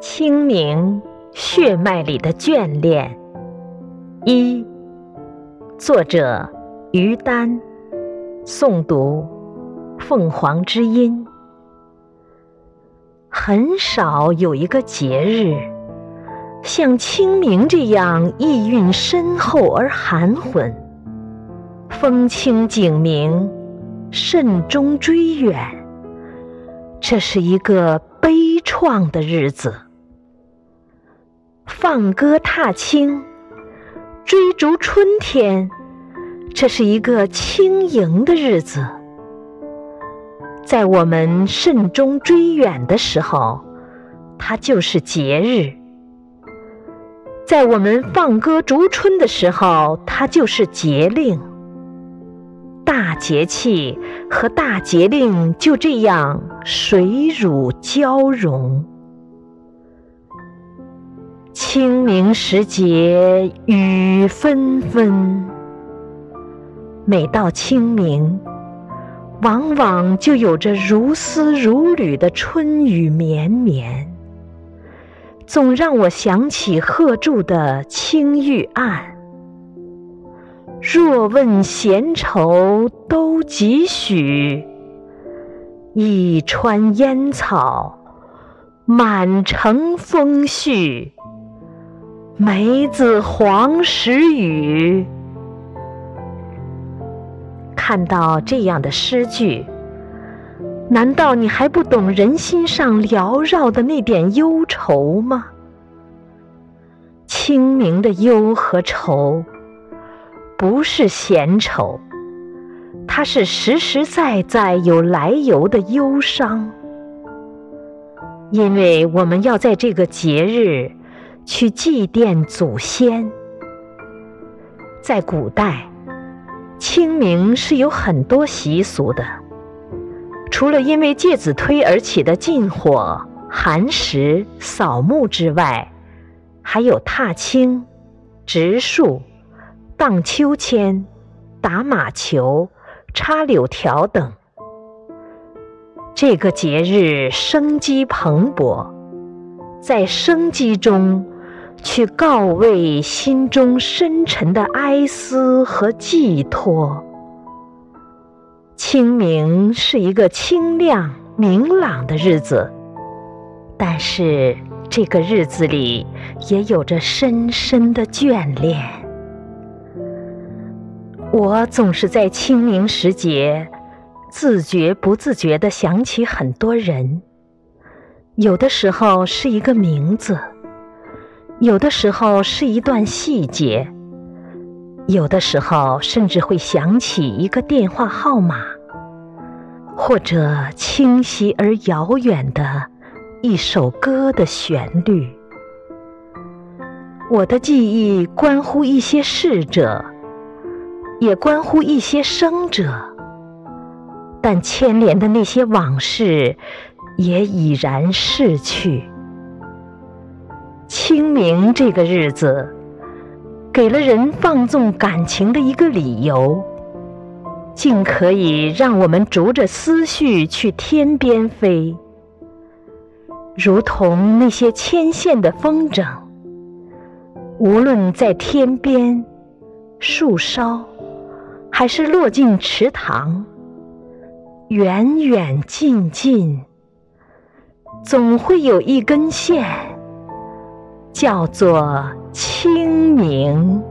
清明血脉里的眷恋。一，作者于丹，诵读凤凰之音。很少有一个节日像清明这样意蕴深厚而含混，风清景明，慎终追远。这是一个悲怆的日子，放歌踏青，追逐春天。这是一个轻盈的日子，在我们慎终追远的时候，它就是节日；在我们放歌逐春的时候，它就是节令。大节气和大节令就这样水乳交融。清明时节雨纷纷，每到清明，往往就有着如丝如缕的春雨绵绵，总让我想起贺铸的《青玉案》。若问闲愁都几许？一川烟草，满城风絮。梅子黄时雨。看到这样的诗句，难道你还不懂人心上缭绕的那点忧愁吗？清明的忧和愁。不是闲愁，它是实实在在有来由的忧伤。因为我们要在这个节日去祭奠祖先。在古代，清明是有很多习俗的，除了因为介子推而起的禁火、寒食、扫墓之外，还有踏青、植树。荡秋千、打马球、插柳条等，这个节日生机蓬勃，在生机中去告慰心中深沉的哀思和寄托。清明是一个清亮明朗的日子，但是这个日子里也有着深深的眷恋。我总是在清明时节，自觉不自觉地想起很多人。有的时候是一个名字，有的时候是一段细节，有的时候甚至会想起一个电话号码，或者清晰而遥远的一首歌的旋律。我的记忆关乎一些逝者。也关乎一些生者，但牵连的那些往事也已然逝去。清明这个日子，给了人放纵感情的一个理由，竟可以让我们逐着思绪去天边飞，如同那些牵线的风筝，无论在天边、树梢。还是落进池塘，远远近近，总会有一根线，叫做清明。